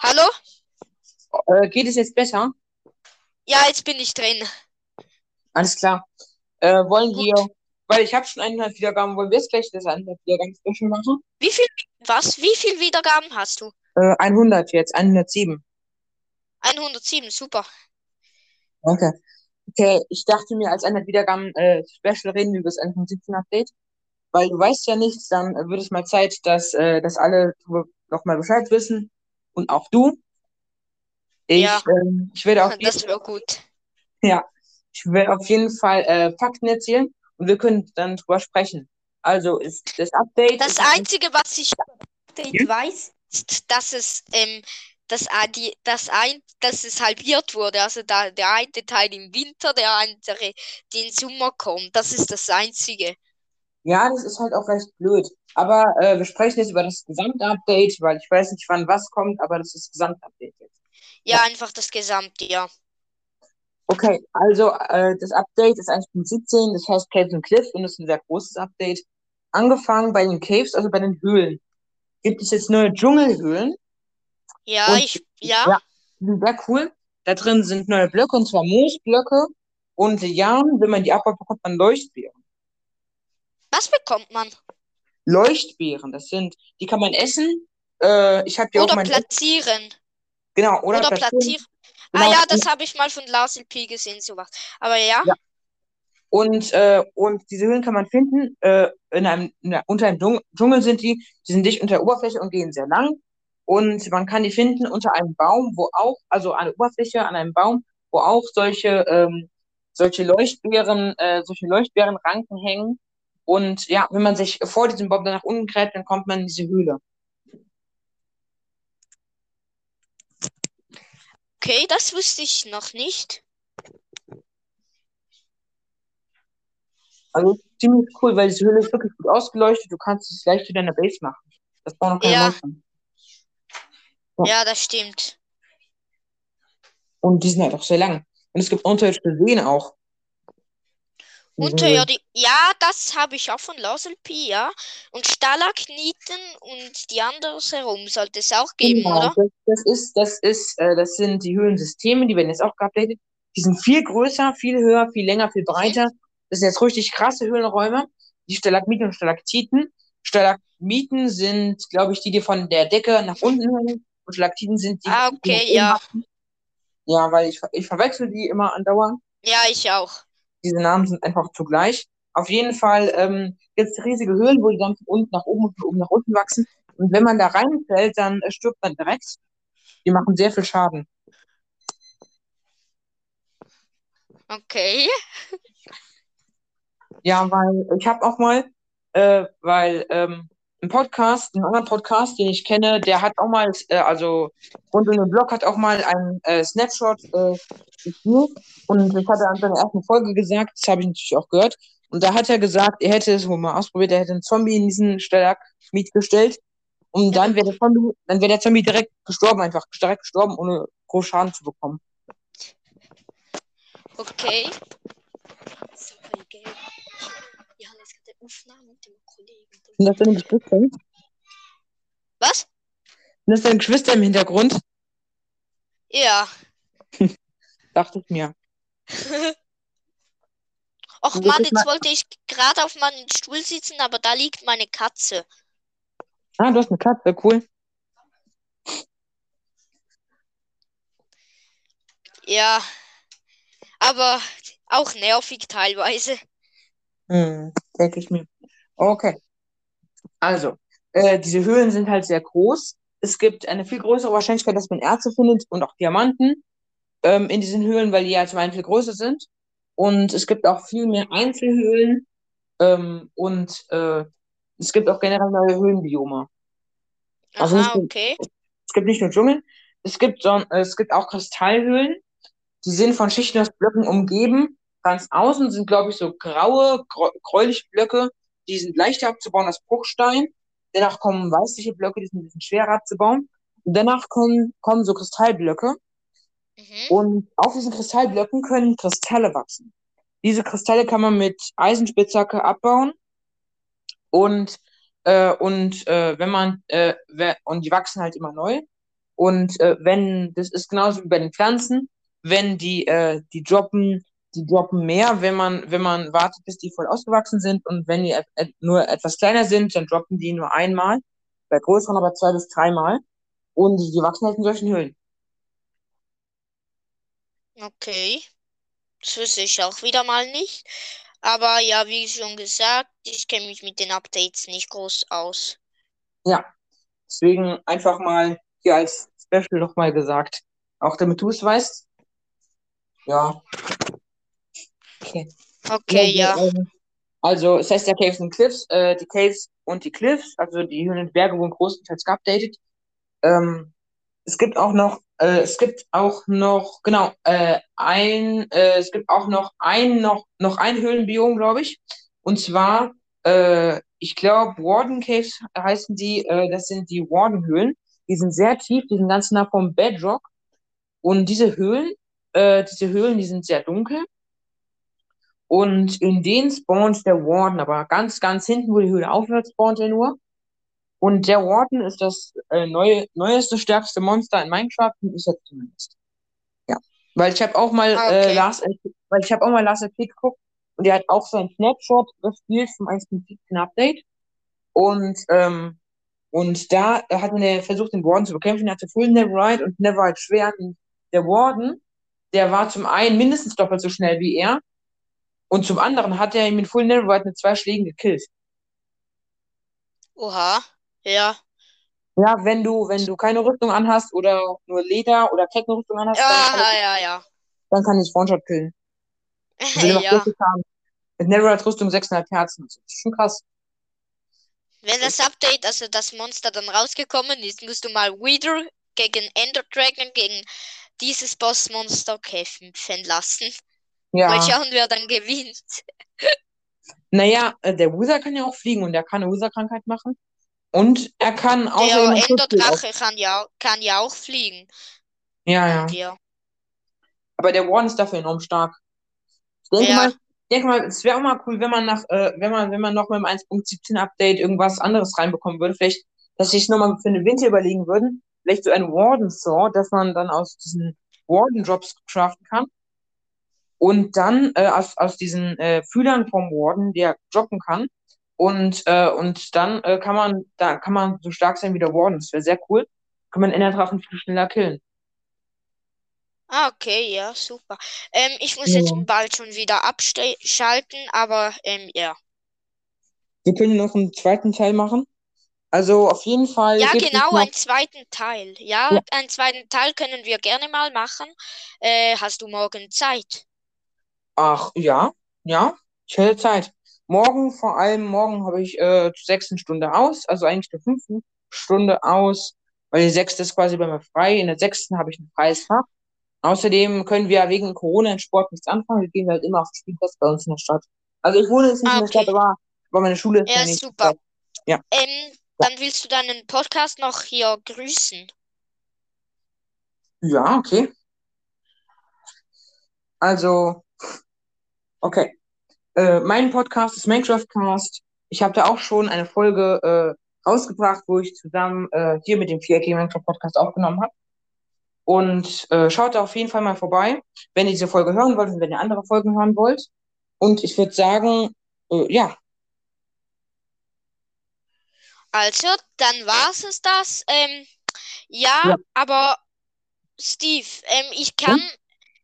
Hallo? Äh, geht es jetzt besser? Ja, jetzt bin ich drin. Alles klar. Äh, wollen wir, weil ich habe schon 100 Wiedergaben, wollen wir jetzt gleich das 100 Wiedergaben Special machen? Wie viel, was? Wie viel Wiedergaben hast du? Äh, 100 jetzt, 107. 107, super. Danke. Okay, ich dachte mir, als 100 Wiedergaben äh, Special reden wir über das 117 Update. Weil du weißt ja nichts, dann wird es mal Zeit, dass, äh, dass alle nochmal Bescheid wissen. Und auch du. Ich, Ja. ähm, ich werde auf jeden Das wäre gut. Ja, ich will auf jeden Fall äh, Fakten erzählen und wir können dann drüber sprechen. Also ist das Update. Das Einzige, was ich Update weiß, ist, dass es, ähm, das, a- die, das, ein, dass es halbiert wurde. Also da, der eine Teil im Winter, der andere den Sommer kommt. Das ist das Einzige. Ja, das ist halt auch recht blöd. Aber äh, wir sprechen jetzt über das Gesamtupdate, weil ich weiß nicht, wann was kommt, aber das ist das Gesamtupdate jetzt. Ja, Ja. einfach das Gesamte, ja. Okay, also äh, das Update ist 1.17, das heißt Caves and Cliff und das ist ein sehr großes Update. Angefangen bei den Caves, also bei den Höhlen, gibt es jetzt neue Dschungelhöhlen. Ja, Und- ich, ja, Ja. Sind sehr cool. Da drin sind neue Blöcke, und zwar Moosblöcke. Und ja, wenn man die abbaut, bekommt man Leuchtbeeren. Was bekommt man? Leuchtbeeren, das sind, die kann man essen. Äh, ich habe ja auch Oder mein platzieren. genau oder, Oder platzieren. platzieren. Genau. Ah ja, das habe ich mal von Lars LP gesehen, sowas. Aber ja, Ja. Und äh, und diese Höhlen kann man finden. Äh, in einem, in der, unter einem Dschung- Dschungel sind die. Die sind dicht unter der Oberfläche und gehen sehr lang. Und man kann die finden unter einem Baum, wo auch, also an der Oberfläche an einem Baum, wo auch solche ähm, solche Leuchtbeeren, äh, solche Leuchtbeerenranken hängen. Und ja, wenn man sich vor diesem Baum dann nach unten gräbt, dann kommt man in diese Höhle. okay, das wusste ich noch nicht. Also ziemlich cool, weil diese Höhle ist wirklich gut ausgeleuchtet. Du kannst es leicht zu deiner Base machen. Das braucht noch keine Ja. Monster. Ja. Ja, das stimmt. Und die sind halt auch sehr lang. Und es gibt unterirdische Seen auch. Höhlen. Unterirdi ja, das habe ich auch von Lars LP, ja. Und Stalagniten und die anderes herum sollte es auch geben, Genau, oder? das, das ist, das ist, äh, das sind die Höhlensysteme, die werden jetzt auch geupdatet. Die sind viel größer, viel höher, viel länger, viel breiter. Das sind jetzt richtig krasse Höhlenräume. Die Stalagmiten und Stalaktiten. Stalagmiten sind, glaube ich, die, die von der Decke nach unten hängen. Und Stalaktiten sind die, Ah, die okay, nach oben ja. wachsen. Ja, weil ich, ich verwechsel die immer andauernd. Ja, ich auch. Diese Namen sind einfach zugleich. Auf jeden Fall ähm, gibt es riesige Höhlen, wo die dann von unten nach oben und von oben nach unten wachsen. Und wenn man da reinfällt, dann äh, stirbt man direkt. Die machen sehr viel Schaden. Okay. Ja, weil ich habe auch mal, äh, weil ähm, ein Podcast, ein anderer Podcast, den ich kenne, der hat auch mal, äh, also rund um den Blog hat auch mal einen äh, Snapshot äh, gespielt und das hat er an seiner ersten Folge gesagt, das habe ich natürlich auch gehört. Und da hat er gesagt, er hätte es wohl mal ausprobiert, er hätte einen Zombie in diesen Stalagmit gestellt und dann wäre der Zombie, dann wäre der Zombie direkt gestorben, einfach direkt gestorben, ohne groß Schaden zu bekommen. Okay. So, okay. Ja, jetzt hat er Aufnahme mit dem Kollegen. Sind das deine Geschwister? Sind Was? das deine Geschwister im Hintergrund? Ja. Dachte ich mir. Och Mann, jetzt mal- wollte ich gerade auf meinem Stuhl sitzen, aber da liegt meine Katze. Ah, du hast eine Katze, cool. Ja. Aber auch nervig teilweise. Hm, denke ich mir. Okay. Also, äh, diese Höhlen sind halt sehr groß. Es gibt eine viel größere Wahrscheinlichkeit, dass man Erze findet und auch Diamanten ähm, in diesen Höhlen, weil die ja zum einen viel größer sind. Und es gibt auch viel mehr Einzelhöhlen. Ähm, und äh, es gibt auch generell neue Höhlenbiome. Also Aha, nur- okay. Es gibt nicht nur Dschungel, es gibt, son- äh, es gibt auch Kristallhöhlen. Die sind von Schichten aus Blöcken umgeben. Ganz außen sind, glaube ich, so graue, grä- gräuliche Blöcke. Die sind leichter abzubauen als Bruchstein. Danach kommen weißliche Blöcke, die sind ein bisschen schwerer abzubauen. Und danach kommen, kommen so Kristallblöcke. Mhm. Und auf diesen Kristallblöcken können Kristalle wachsen. Diese Kristalle kann man mit Eisenspitzhacke abbauen. Und, äh, und äh, wenn man, äh, und die wachsen halt immer neu. Und äh, wenn, das ist genauso wie bei den Pflanzen, wenn die, äh, die droppen, die droppen mehr, wenn man, wenn man wartet, bis die voll ausgewachsen sind. Und wenn die nur etwas kleiner sind, dann droppen die nur einmal. Bei größeren aber zwei bis dreimal. Und die wachsen halt in solchen Höhlen. Okay. Das wüsste ich auch wieder mal nicht. Aber ja, wie schon gesagt, ich kenne mich mit den Updates nicht groß aus. Ja, deswegen einfach mal hier als Special nochmal gesagt. Auch damit du es weißt. Ja. Okay. Okay, ja. Ähm, also, es heißt ja Caves and Cliffs. Äh, die Caves und die Cliffs, also die Höhen und Berge, wurden großenteils geupdatet. Ähm, es gibt auch noch, äh, es gibt auch noch, genau, äh, ein, äh, es gibt auch noch ein, noch, noch ein Höhlenbiom, glaube ich. Und zwar, äh, ich glaube, Warden Caves heißen die, äh, das sind die Warden-Höhlen. Die sind sehr tief, die sind ganz nah vom Bedrock. Und diese Höhlen, äh, diese Höhlen, die sind sehr dunkel. Und in denen spawnt der Warden, aber ganz, ganz hinten, wo die Höhle aufhört, spawnt er nur. Und der Warden ist das äh, neue, neueste, stärkste Monster in Minecraft, und ich jetzt zumindest. Ja. Weil ich habe auch mal äh, okay. Last weil ich habe auch mal Last LP geguckt und der hat auch so ein Snapshot gespielt vom 1.17 Update. Und, ähm, und da hat er versucht, den Warden zu bekämpfen. Er hatte Full Neverite und Neverite Schwert. Und der Warden, der war zum einen mindestens doppelt so schnell wie er. Und zum anderen hat er ihn mit Full Neverite mit zwei Schlägen gekillt. Oha. Ja. Ja, wenn du, wenn du keine Rüstung anhast oder nur Leder oder Techno-Rüstung anhast, dann kann, Ja, ich, ja, ja. dann kann ich One-Shot killen. Macht Ja. Mit Netherite-Rüstung 6,5 Herzen. Das ist schon krass. Wenn das Update, also das Monster dann rausgekommen ist, musst du mal Wither gegen Ender Dragon, gegen dieses Bossmonster kämpfen lassen. Mal Ja. schauen, wer dann gewinnt. Naja, äh, der Wither kann ja auch fliegen und der kann eine Wither-Krankheit machen. Und er kann außerdem Der. Enderdrache kann ja, kann ja auch fliegen. Ja, ja. Ja. Aber der Warden ist dafür enorm stark. Ich denke Ja. mal, denke mal, es wäre auch mal cool, wenn man nach, äh, wenn man, wenn man noch mit dem 1.17 Update irgendwas anderes reinbekommen würde. Vielleicht, dass sich nochmal für eine Winter überlegen würden. Vielleicht so ein Warden Saw, dass man dann aus diesen Warden Drops craften kann. Und dann äh, aus, aus diesen äh, Fühlern vom Warden, der droppen kann. Und, äh, und dann äh, kann man, da kann man so stark sein wie der Warden. Das wäre sehr cool. Kann man Enderdrachen viel schneller killen. Ah, okay, ja, super. Ähm, ich muss Ja. jetzt bald schon wieder abschalten, aber ähm, ja. Wir können noch einen zweiten Teil machen. Also auf jeden Fall Ja, genau, noch, einen zweiten Teil. Ja, Ja. einen zweiten Teil können wir gerne mal machen. Äh, hast du morgen Zeit? Ach ja, ja, ich hätte Zeit. Morgen, vor allem morgen habe ich äh, zur sechsten Stunde aus, also eigentlich zur fünften Stunde aus, weil die sechste ist quasi bei mir frei. In der sechsten habe ich ein freies Fach. Außerdem können wir wegen Corona in Sport nichts anfangen. Wir gehen halt immer auf den Spielplatz bei uns in der Stadt. Also ich wohne jetzt nicht Ah, in der Stadt, okay. aber, aber meine Schule ist Ja, nächsten super. Stadt. Ja. Ähm, dann willst du deinen Podcast noch hier grüßen? Ja, okay. Also, okay. Äh, mein Podcast ist Minecraft-Cast. Ich habe da auch schon eine Folge äh, rausgebracht, wo ich zusammen äh, hier mit dem 4K Minecraft-Podcast aufgenommen habe. Und äh, schaut da auf jeden Fall mal vorbei, wenn ihr diese Folge hören wollt und wenn ihr andere Folgen hören wollt. Und ich würde sagen, äh, ja, Also, dann war's es das. Ähm, ja, Ja. aber Steve, ähm, ich kann,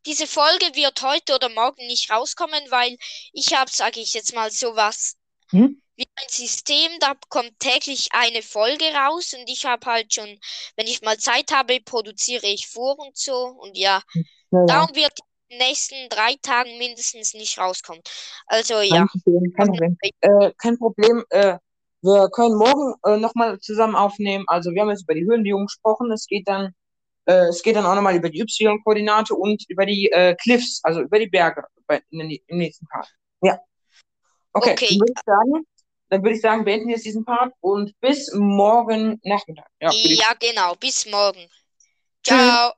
diese Folge wird heute oder morgen nicht rauskommen, weil ich habe, sage ich jetzt mal, sowas Hm? wie ein System, da kommt täglich eine Folge raus und ich habe halt schon, wenn ich mal Zeit habe, produziere ich vor und so und ja, ja, ja. darum wird in den nächsten drei Tagen mindestens nicht rauskommen. Also ja. Kein Problem, kein Problem. Äh, kein Problem. Äh, wir können morgen äh, nochmal zusammen aufnehmen. Also wir haben jetzt über die Höhenbedingungen gesprochen. Es geht dann, äh, es geht dann auch nochmal über die Y-Koordinate und über die äh, Cliffs, also über die Berge bei, in im nächsten Part. Ja. Okay, Okay. Dann würde ich sagen, dann würde ich sagen, beenden wir jetzt diesen Part und bis morgen Nachmittag. Ja, Ja, genau. Bis morgen. Tschüss. Ciao.